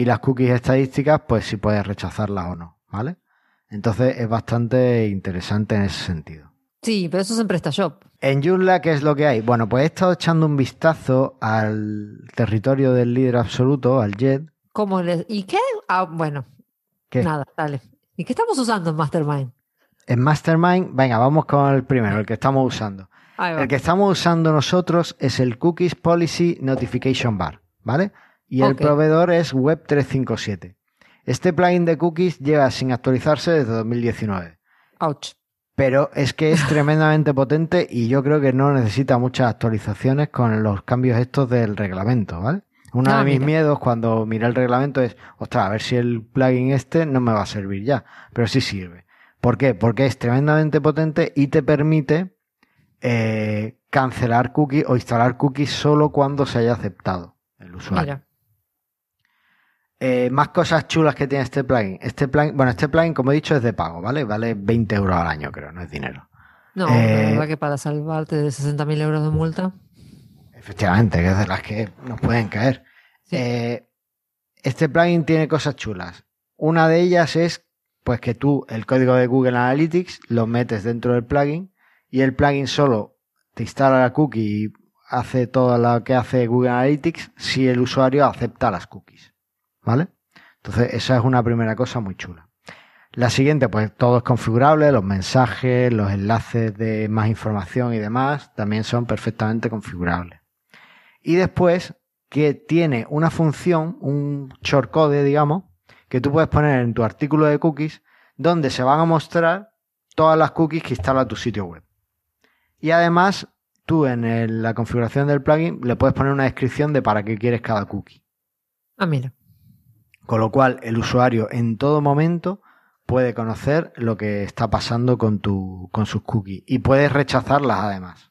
y las cookies estadísticas, pues sí puedes rechazarlas o no, ¿vale? Entonces es bastante interesante en ese sentido. Sí, pero eso es en PrestaShop. En Joomla, ¿qué es lo que hay? Bueno, pues he estado echando un vistazo al territorio del líder absoluto, al JET. ¿Cómo le... ¿Y qué? Ah, bueno. ¿Qué? Nada, dale. ¿Y qué estamos usando en Mastermind? En Mastermind, venga, vamos con el primero, el que estamos usando. El que estamos usando nosotros es el Cookies Policy Notification Bar, ¿vale? Y el proveedor es Web357. Este plugin de cookies lleva sin actualizarse desde 2019. Ouch pero es que es tremendamente potente y yo creo que no necesita muchas actualizaciones con los cambios estos del reglamento, ¿vale? Uno ah, de mis miedos cuando miré el reglamento es, ostras, a ver si el plugin este no me va a servir ya, pero sí sirve. ¿Por qué? Porque es tremendamente potente y te permite eh, cancelar cookies o instalar cookies solo cuando se haya aceptado el usuario. Eh, más cosas chulas que tiene este plugin. Este plugin, bueno, este plugin, como he dicho, es de pago, ¿vale? Vale 20 euros al año, creo, no es dinero. No, la eh, verdad que para salvarte de 60.000 euros de multa. Efectivamente, que es de las que nos pueden caer. Eh, este plugin tiene cosas chulas. Una de ellas es Pues que tú el código de Google Analytics lo metes dentro del plugin y el plugin solo te instala la cookie y hace todo lo que hace Google Analytics si el usuario acepta las cookies. ¿Vale? Entonces, esa es una primera cosa muy chula. La siguiente, pues todo es configurable, los mensajes, los enlaces de más información y demás también son perfectamente configurables. Y después, que tiene una función, un shortcode, digamos, que tú puedes poner en tu artículo de cookies, donde se van a mostrar todas las cookies que instala tu sitio web. Y además, tú en la configuración del plugin le puedes poner una descripción de para qué quieres cada cookie. Ah, mira. Con lo cual, el usuario en todo momento puede conocer lo que está pasando con, tu, con sus cookies y puedes rechazarlas además.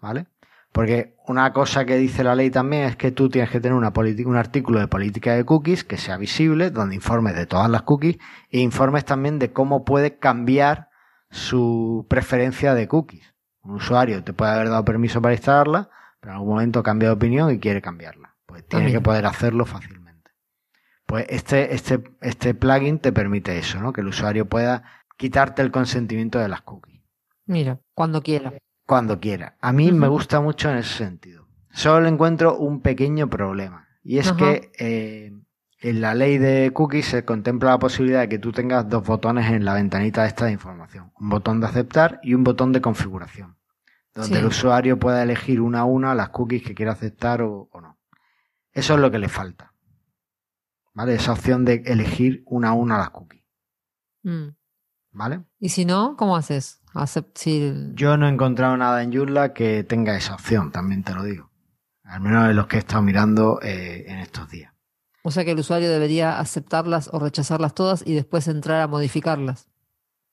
¿Vale? Porque una cosa que dice la ley también es que tú tienes que tener una un artículo de política de cookies que sea visible, donde informes de todas las cookies e informes también de cómo puede cambiar su preferencia de cookies. Un usuario te puede haber dado permiso para instalarla, pero en algún momento cambia de opinión y quiere cambiarla. Pues tiene que poder hacerlo fácilmente. Pues este, este, este plugin te permite eso, ¿no? Que el usuario pueda quitarte el consentimiento de las cookies. Mira, cuando quiera. Cuando quiera. A mí me gusta mucho en ese sentido. Solo encuentro un pequeño problema. Y es que eh, en la ley de cookies se contempla la posibilidad de que tú tengas dos botones en la ventanita esta de información. Un botón de aceptar y un botón de configuración. Donde el usuario pueda elegir una a una las cookies que quiera aceptar o no. Eso es lo que le falta. ¿Vale? Esa opción de elegir una a una las cookies. Mm. ¿Vale? Y si no, ¿cómo haces? Yo no he encontrado nada en Joomla que tenga esa opción, también te lo digo. Al menos de los que he estado mirando eh, en estos días. O sea que el usuario debería aceptarlas o rechazarlas todas y después entrar a modificarlas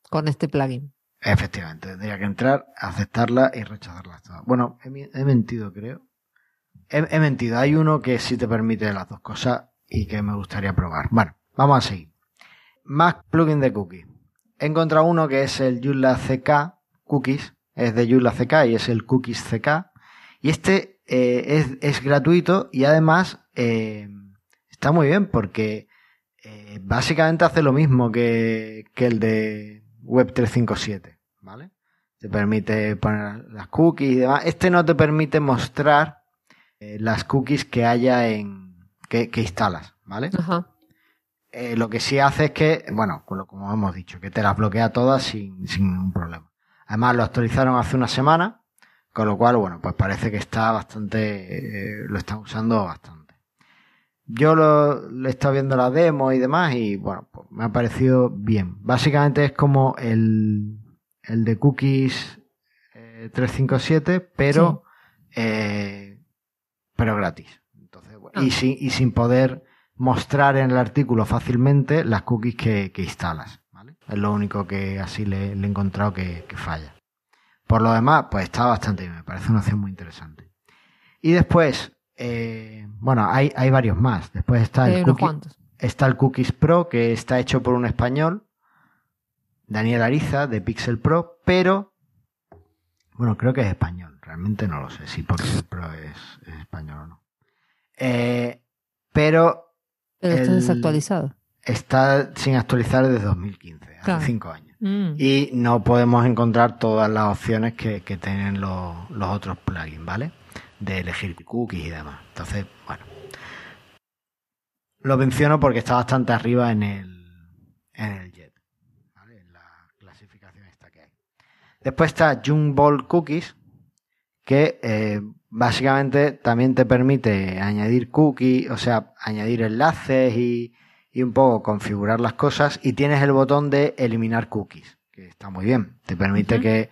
con este plugin. Efectivamente, tendría que entrar, aceptarlas y rechazarlas todas. Bueno, he, mentido, creo. He, he, mentido. Hay uno que sí te permite las dos cosas y que me gustaría probar. Bueno, vamos a seguir. Más plugin de cookies. He encontrado uno que es el Joomla CK Cookies, es de Joomla CK y es el Cookies CK. Y este eh, es, gratuito y además eh, está muy bien porque eh, básicamente hace lo mismo que, que el de Web 357, ¿vale? Te permite poner las cookies y demás. Este no te permite mostrar las cookies que haya en, que, instalas, ¿vale? Ajá. Eh, lo que sí hace es que, bueno, como hemos dicho, que te las bloquea todas sin, sin ningún problema. Además, lo actualizaron hace una semana, con lo cual, bueno, pues parece que está bastante, eh, lo están usando bastante. Yo lo, he estado viendo la demo y demás y, bueno, pues me ha parecido bien. Básicamente es como el, el de Cookies 357, eh, pero, pero gratis. Ah. y, sin, y sin poder mostrar en el artículo fácilmente las cookies que, instalas. ¿vale? Es lo único que así le, he encontrado que, falla. Por lo demás, pues está bastante bien, me parece una opción muy interesante. Y después, eh, bueno, hay, hay varios más. Después está el, está el Cookies Pro, que está hecho por un español, Daniel Ariza, de Pixel Pro, pero, bueno, creo que es español. Realmente no lo sé si Pixel Pro es español o no. Eh, pero. está desactualizado. Está sin actualizar desde 2015, hace cinco años. Mm. Y no podemos encontrar todas las opciones que, tienen los, otros plugins, ¿vale? De elegir cookies y demás. Entonces, bueno. Lo menciono porque está bastante arriba en el, en el JET. ¿vale? En la clasificación esta que hay. Después está Jungball Cookies, que eh, básicamente también te permite añadir cookies, o sea, añadir enlaces y, un poco configurar las cosas y tienes el botón de eliminar cookies, que está muy bien. Te permite que,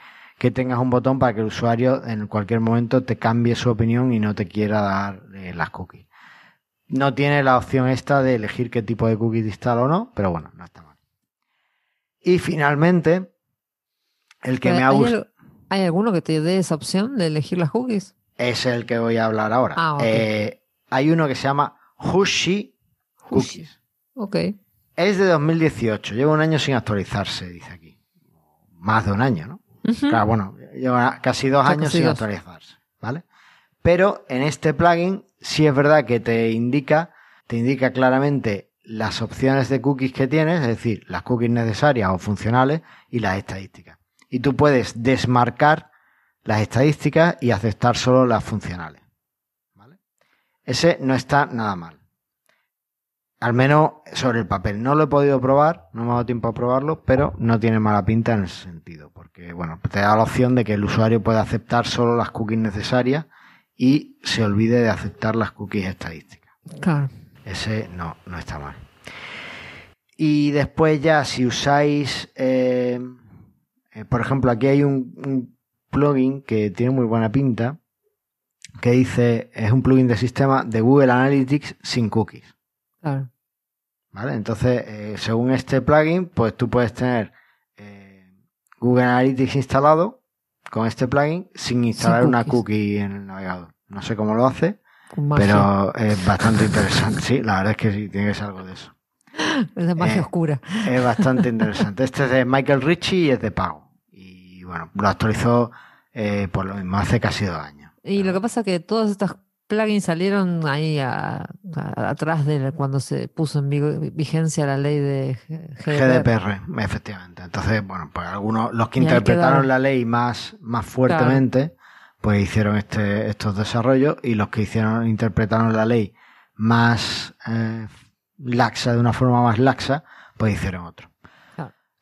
tengas un botón para que el usuario en cualquier momento te cambie su opinión y no te quiera dar eh, las cookies. No tiene la opción esta de elegir qué tipo de cookies instala o no, pero bueno, no está mal. Y finalmente, el que me ha gustado... ¿Hay alguno que te dé esa opción de elegir las cookies? Es el que voy a hablar ahora. Ah, eh, hay uno que se llama Hushi Cookies. Ok. Es de 2018, lleva un año sin actualizarse, dice aquí. Más de un año, ¿no? Claro, bueno, lleva casi dos años sin actualizarse, ¿vale? Pero en este plugin sí es verdad que te indica, te indica claramente las opciones de cookies que tienes, es decir, las cookies necesarias o funcionales y las estadísticas. Y tú puedes desmarcar las estadísticas y aceptar solo las funcionales. ¿Vale? Ese no está nada mal. Al menos sobre el papel. No lo he podido probar, no me ha dado tiempo a probarlo, pero no tiene mala pinta en ese sentido. Porque, bueno, te da la opción de que el usuario pueda aceptar solo las cookies necesarias y se olvide de aceptar las cookies estadísticas. Claro. Ese no, no está mal. Y después ya, si usáis, eh, eh, por ejemplo, aquí hay un, un plugin que tiene muy buena pinta, que dice, es un plugin de sistema de Google Analytics sin cookies. Claro. ¿Vale? Entonces, eh, según este plugin, pues tú puedes tener eh, Google Analytics instalado con este plugin sin instalar una cookie en el navegador. No sé cómo lo hace, pero es bastante interesante. Sí, la verdad es que sí, tiene que ser algo de eso. Es de magia eh, oscura. Es bastante interesante. Este es de Michael Ritchie y es de pago. Bueno, lo actualizó eh, por lo mismo, hace casi dos años. Y lo que pasa es que todas estas plugins salieron ahí a- a- atrás de cuando se puso en vigencia la ley de GDPR. GDPR, efectivamente. Entonces, bueno, pues algunos, los que Y interpretaron la ley más, más fuertemente, pues hicieron este, estos desarrollos y los que hicieron, interpretaron la ley más eh, laxa, de una forma más laxa, pues hicieron otro.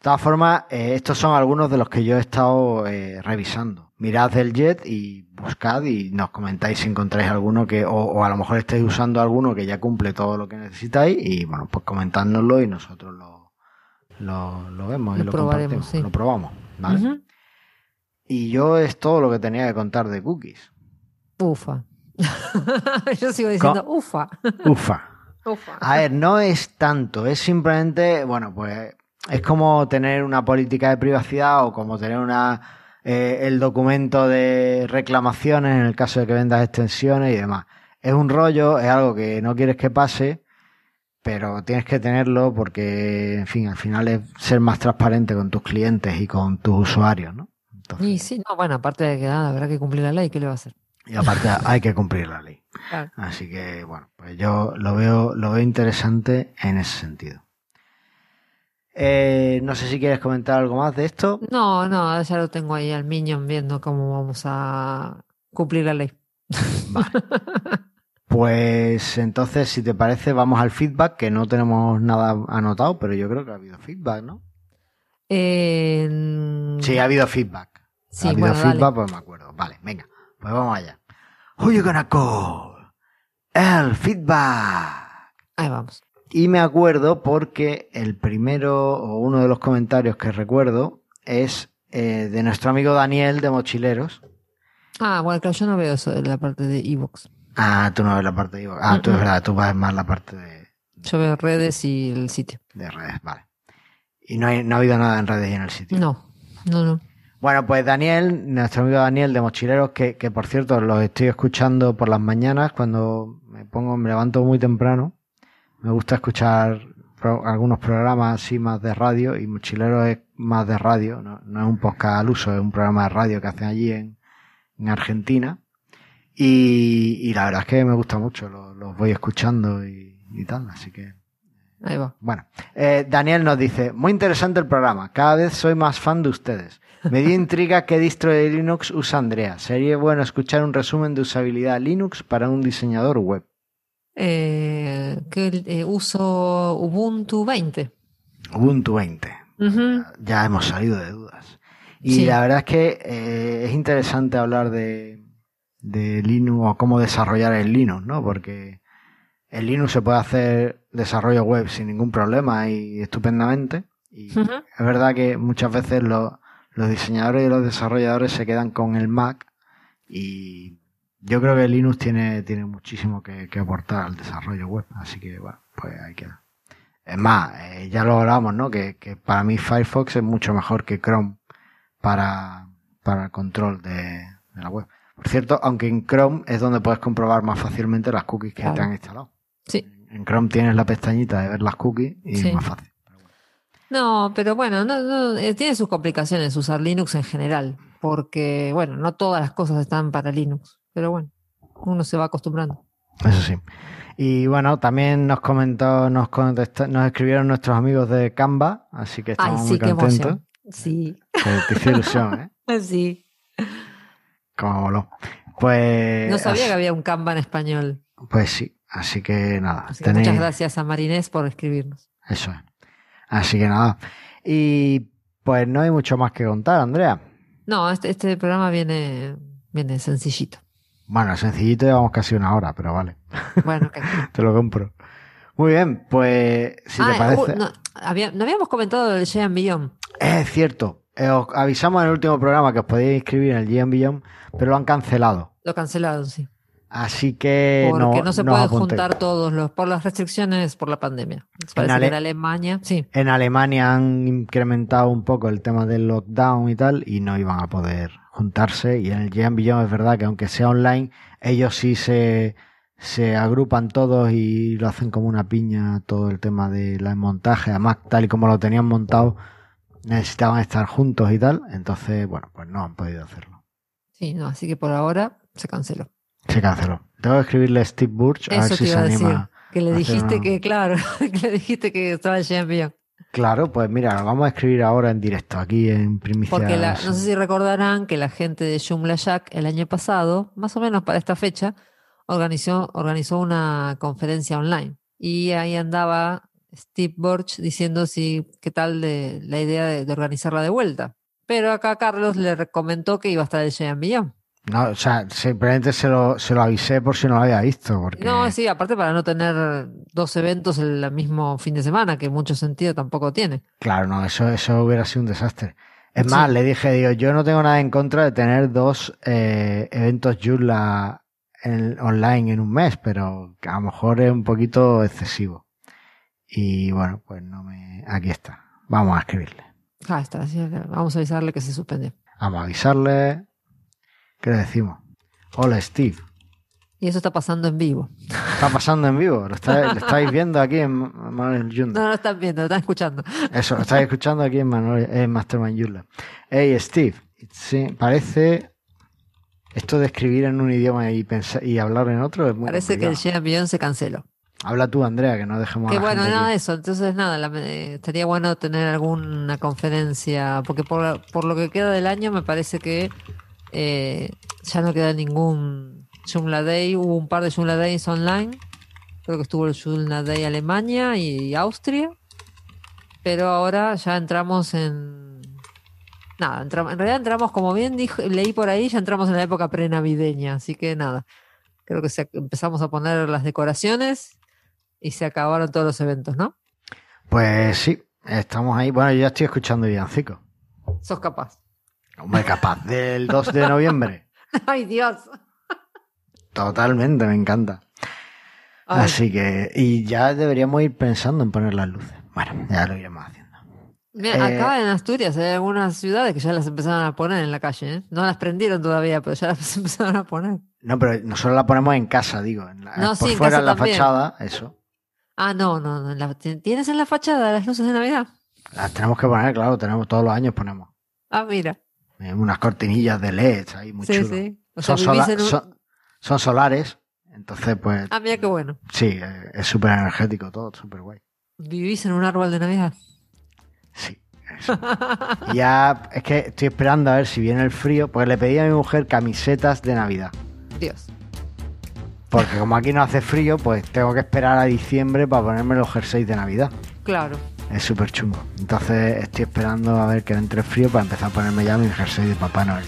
De todas formas, eh, estos son algunos de los que yo he estado eh, revisando. Mirad el jet y buscad y nos comentáis si encontráis alguno que, o, o a lo mejor estáis usando alguno que ya cumple todo lo que necesitáis y bueno, pues comentádnoslo y nosotros lo, lo, lo vemos y Lo compartimos, sí. lo probamos, ¿vale? Y yo es todo lo que tenía que contar de cookies. Ufa. Yo sigo diciendo ufa. Ufa. Ufa. A ver, no es tanto, es simplemente, bueno, pues es como tener una política de privacidad o como tener una eh, el documento de reclamaciones en el caso de que vendas extensiones y demás. Es un rollo, es algo que no quieres que pase, pero tienes que tenerlo porque, en fin, al final es ser más transparente con tus clientes y con tus usuarios, ¿no? Entonces, Y sí, no, bueno, aparte de que nada, habrá que cumplir la ley, ¿qué le va a hacer? y aparte hay que cumplir la ley. Claro. Así que, bueno, pues yo lo veo, lo veo interesante en ese sentido. Eh, no sé si quieres comentar algo más de esto. No, no, ya lo tengo ahí al Minion viendo cómo vamos a cumplir la ley. Vale. Pues entonces, si te parece, vamos al feedback, que no tenemos nada anotado, pero yo creo que ha habido feedback, ¿no? Eh, Sí, ha habido feedback. sí, ha habido bueno, dale. feedback, pues me acuerdo. Vale, venga, pues vamos allá. Who you gonna call? El feedback. Ahí vamos. Y me acuerdo porque el primero o uno de los comentarios que recuerdo es eh, de nuestro amigo Daniel de Mochileros. Ah, bueno, claro, yo no veo eso la parte de Evox. Ah, tú no ves la parte de... Ah, tú es verdad, tú vas más la parte de, Yo veo redes y el sitio. de redes, vale. Y no, hay, no ha habido nada en redes y en el sitio. No, no, no. Bueno, pues Daniel, nuestro amigo Daniel de Mochileros, que, que por cierto los estoy escuchando por las mañanas cuando me pongo, me levanto muy temprano. Me gusta escuchar pro- algunos programas así más de radio y Mochileros es más de radio, no, no es un podcast al uso, es un programa de radio que hacen allí en, en Argentina. Y, y la verdad es que me gusta mucho, lo- los voy escuchando y, y tal, así que Ahí va. bueno, eh, Daniel nos dice, muy interesante el programa, cada vez soy más fan de ustedes. Me dio intriga qué distro de Linux usa Andrea. Sería bueno escuchar un resumen de usabilidad Linux para un diseñador web. Eh, que eh, uso Ubuntu 20. Ubuntu 20. Ujú. Ya hemos salido de dudas. Y Sí. la verdad es que eh, es interesante hablar de, de Linux o cómo desarrollar el Linux, ¿no? Porque en Linux se puede hacer desarrollo web sin ningún problema y estupendamente. Y es verdad que muchas veces los, los diseñadores y los desarrolladores se quedan con el Mac y yo creo que Linux tiene, tiene muchísimo que, que aportar al desarrollo web. Así que, bueno, pues ahí queda. Es más, eh, ya lo hablamos, ¿no? Que, que para mí Firefox es mucho mejor que Chrome para, para el control de, de la web. Por cierto, aunque en Chrome es donde puedes comprobar más fácilmente las cookies que Claro. te han instalado. Sí. En Chrome tienes la pestañita de ver las cookies y Sí. es más fácil. No, pero bueno, no, no, eh, tiene sus complicaciones usar Linux en general, porque bueno, no todas las cosas están para Linux, pero bueno, uno se va acostumbrando. Eso sí. Y bueno, también nos comentó, nos contestó, nos escribieron nuestros amigos de Canva, así que Ay, estamos sí, muy contentos. Sí, Te, te ilusión, ¿eh? sí. Como voló. Pues. No sabía así- que había un Canva en español. Pues sí, así que nada. Así que tenéis- muchas gracias a Marinés por escribirnos. Eso es. Así que nada. Y pues no hay mucho más que contar, Andrea. No, este, este programa viene, viene sencillito. Bueno, sencillito, llevamos casi una hora, pero vale. Bueno, que- Te lo compro. Muy bien, pues si Ah, te parece. uh, no, había- no habíamos comentado del Giant Beyond. Es cierto. eh, os avisamos en el último programa que os podíais inscribir en el GM Beyond, pero lo han cancelado. Lo cancelaron, sí. Así que Porque no, no, se no os puede apuntéis. juntar todos los por las restricciones por la pandemia. Parece Ale- que en Alemania, sí. En Alemania han incrementado un poco el tema del lockdown y tal, y no iban a poder juntarse. Y en el GM Beyond es verdad que aunque sea online, ellos sí se, se agrupan todos y lo hacen como una piña todo el tema del montaje. Además, tal y como lo tenían montado, necesitaban estar juntos y tal. Entonces, bueno, pues no han podido hacerlo. Sí, no, así que por ahora se canceló. Se canceló. Tengo que escribirle a Steve Burch a ver si se iba a decir. anima. Que le dijiste una- que, claro, que le dijiste que estaba el Beyond. Claro, pues mira, lo vamos a escribir ahora en directo, aquí en primicia. Porque la- no sé si recordarán que la gente de Joomla Jack el año pasado, más o menos para esta fecha, organizó, organizó una conferencia online. Y ahí andaba Steve Borch diciendo si qué tal de la idea de, de organizarla de vuelta. Pero acá Carlos le recomendó que iba a estar el Giant Beyond. No, o sea, simplemente se lo, se lo avisé por si no lo había visto. Porque, No, sí, aparte para no tener dos eventos el mismo fin de semana, que mucho sentido tampoco tiene. Claro, no, eso, eso hubiera sido un desastre. Es Sí. más, le dije, digo, yo no tengo nada en contra de tener dos eh, eventos Joomla en- online en un mes, pero a lo mejor es un poquito excesivo. Y bueno, pues no me... Aquí está. Vamos a escribirle. Ah, está, sí, vamos a avisarle que se suspende. Vamos a avisarle. ¿Qué le decimos? Hola, Steve. Y eso está pasando en vivo. Está pasando en vivo. Lo, está- lo estáis viendo aquí en Ma- Manuel Yunda. No lo están viendo, lo están escuchando. Eso, lo estáis escuchando aquí en, Manuel, en Mastermind Joomla. Hey, Steve. Sí, parece... Esto de escribir en un idioma y, pensar, y hablar en otro es muy Parece que el Beyond se canceló. Habla tú, Andrea, que no dejemos a Que la bueno, gente nada de eso. Entonces, nada, la- eh, estaría bueno tener alguna conferencia, porque por, por lo que queda del año me parece que eh, ya no queda ningún Joomla Day. Hubo un par de Joomla Days online. Creo que estuvo el Joomla Day Alemania y Austria. Pero ahora ya entramos en... Nada, entramos, en realidad entramos, como bien dijo, leí por ahí, ya entramos en la época prenavideña. Así que nada, creo que se- empezamos a poner las decoraciones y se acabaron todos los eventos, ¿no? Pues sí, estamos ahí. Bueno, yo ya estoy escuchando Villancico. Sos capaz. Hombre, capaz del 2 de noviembre. Ay, Dios. Totalmente, me encanta. Ay, Así que, y ya deberíamos ir pensando en poner las luces. Bueno, ya lo iremos haciendo. mira, eh, acá en Asturias hay algunas ciudades que ya las empezaron a poner en la calle, ¿eh? No las prendieron todavía, pero ya las empezaron a poner. No, pero nosotros la ponemos en casa, digo. En la- No, por sí, fuera en la también. fachada, eso. Ah, no, no, no. la- ¿Tienes en la fachada las luces de Navidad? Las tenemos que poner, claro, tenemos todos los años ponemos. Ah, mira. Unas cortinillas de LED ahí, muy sí, chulo. sí. O sea, Son, vivís sola- en un... son, son solares, entonces pues Ah, mira qué bueno. sí, eh, es súper energético todo, súper guay. Vivís en un árbol de Navidad. Sí. eso. Ya es que estoy esperando a ver si viene el frío, porque le pedí a mi mujer camisetas de Navidad. Dios. Porque como aquí no hace frío, pues tengo que esperar a diciembre para ponerme los jerseys de Navidad. Claro. Es súper chungo. Entonces estoy esperando a ver que entre frío para empezar a ponerme ya mi jersey de Papá Noel.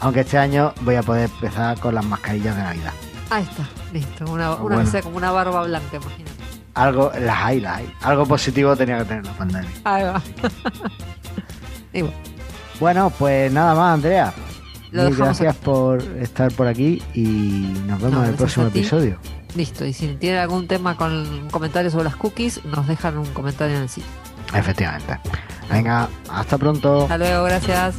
Aunque este año voy a poder empezar con las mascarillas de Navidad. Ahí está. Listo. Una, una Bueno. que sea como una barba blanca, imagínate. Algo, las hay, las hay. Algo positivo tenía que tener la pandemia. Ahí va. y bueno, Bueno, pues nada más, Andrea. Lo gracias por estar por aquí y nos vemos No, en el próximo episodio. Listo. Y si tienen algún tema con un comentario sobre las cookies, nos dejan un comentario en el sitio. Efectivamente. Venga, hasta pronto. Hasta luego, gracias.